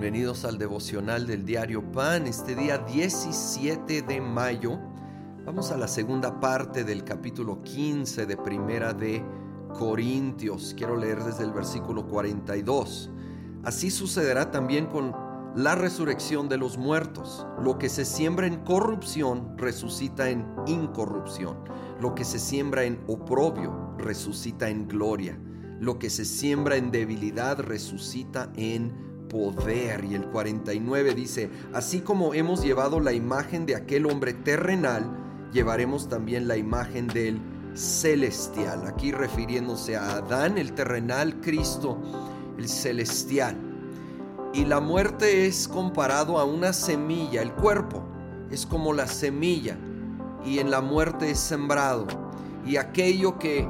Bienvenidos al devocional del diario Pan, este día 17 de mayo. Vamos a la segunda parte del capítulo 15 de Primera de Corintios. Quiero leer desde el versículo 42. Así sucederá también con la resurrección de los muertos. Lo que se siembra en corrupción resucita en incorrupción. Lo que se siembra en oprobio resucita en gloria. Lo que se siembra en debilidad resucita en poder. Y el 49 dice, así como hemos llevado la imagen de aquel hombre terrenal, llevaremos también la imagen del celestial. Aquí refiriéndose a Adán, el terrenal, Cristo, el celestial. Y la muerte es comparado a una semilla, el cuerpo es como la semilla y en la muerte es sembrado. Y aquello que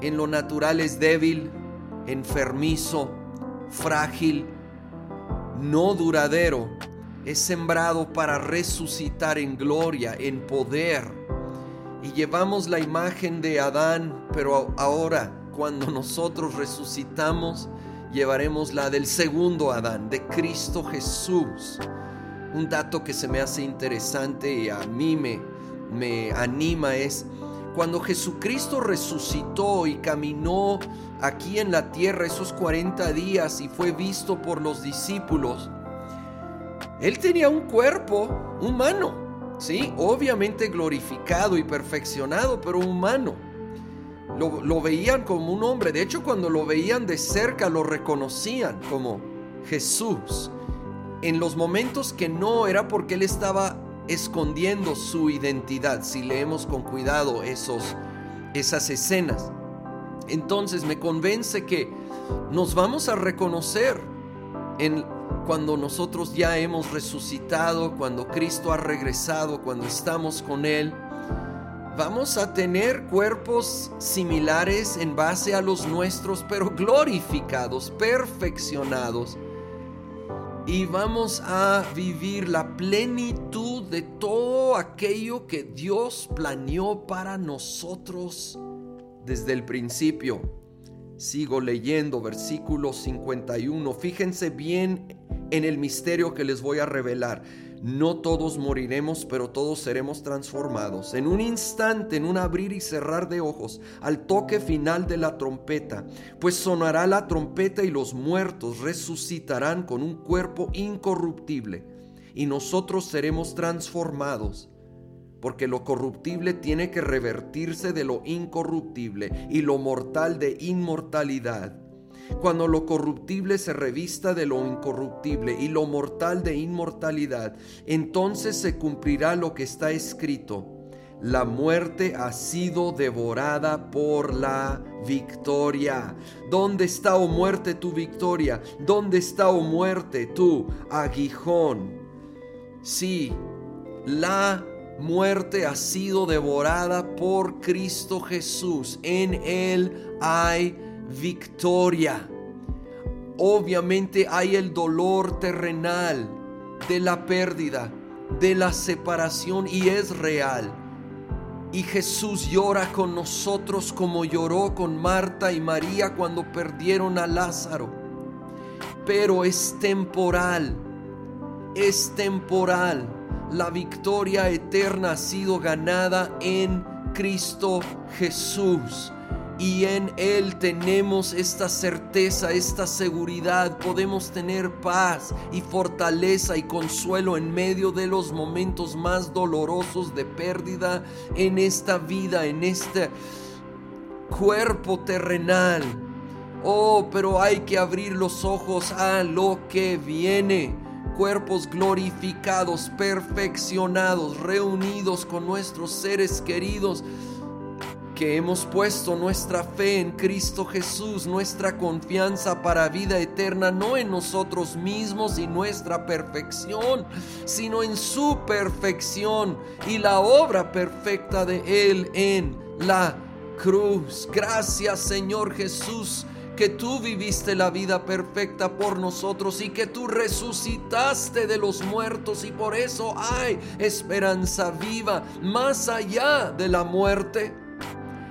en lo natural es débil, enfermizo, frágil, no duradero, es sembrado para resucitar en gloria, en poder. Y llevamos la imagen de Adán, pero ahora cuando nosotros resucitamos, llevaremos la del segundo Adán, de Cristo Jesús. Un dato que se me hace interesante y a mí me, me anima es cuando Jesucristo resucitó y caminó aquí en la tierra esos 40 días y fue visto por los discípulos, Él tenía un cuerpo humano, ¿sí? Obviamente glorificado y perfeccionado, pero humano. Lo, lo veían como un hombre. De hecho, cuando lo veían de cerca, lo reconocían como Jesús. En los momentos que no era porque Él estaba escondiendo su identidad, si leemos con cuidado esos, esas escenas. Entonces me convence que nos vamos a reconocer en cuando nosotros ya hemos resucitado, cuando Cristo ha regresado, cuando estamos con Él. Vamos a tener cuerpos similares en base a los nuestros, pero glorificados, perfeccionados y vamos a vivir la plenitud de todo aquello que Dios planeó para nosotros desde el principio. Sigo leyendo versículo 51. Fíjense bien en el misterio que les voy a revelar. No todos moriremos, pero todos seremos transformados. En un instante, en un abrir y cerrar de ojos, al toque final de la trompeta, pues sonará la trompeta y los muertos resucitarán con un cuerpo incorruptible, y nosotros seremos transformados porque lo corruptible tiene que revertirse de lo incorruptible y lo mortal de inmortalidad cuando lo corruptible se revista de lo incorruptible y lo mortal de inmortalidad, entonces se cumplirá lo que está escrito. La muerte ha sido devorada por la victoria. ¿Dónde está, oh muerte, tu victoria? ¿Dónde está, oh muerte, tu aguijón? Sí, la muerte ha sido devorada por Cristo Jesús. En Él hay victoria. Obviamente hay el dolor terrenal de la pérdida, de la separación y es real. Y Jesús llora con nosotros como lloró con Marta y María cuando perdieron a Lázaro. Pero es temporal, es temporal. La victoria eterna ha sido ganada en Cristo Jesús y en Él tenemos esta certeza, esta seguridad. Podemos tener paz y fortaleza y consuelo en medio de los momentos más dolorosos de pérdida en esta vida, en este cuerpo terrenal. Oh, pero hay que abrir los ojos a lo que viene cuerpos glorificados, perfeccionados, reunidos con nuestros seres queridos que hemos puesto nuestra fe en Cristo Jesús, nuestra confianza para vida eterna, no en nosotros mismos y nuestra perfección, sino en su perfección y la obra perfecta de Él en la cruz. Gracias Señor Jesús que tú viviste la vida perfecta por nosotros y que tú resucitaste de los muertos y por eso hay esperanza viva más allá de la muerte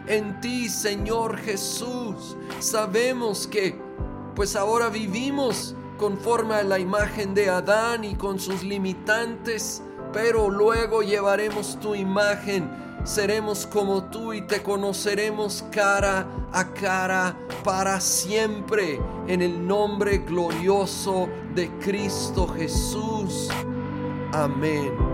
en ti, Señor Jesús. Sabemos que pues ahora vivimos conforme a la imagen de Adán y con sus limitantes, pero luego llevaremos tu imagen, seremos como tú y te conoceremos cara a cara para siempre en el nombre glorioso de Cristo Jesús. Amén.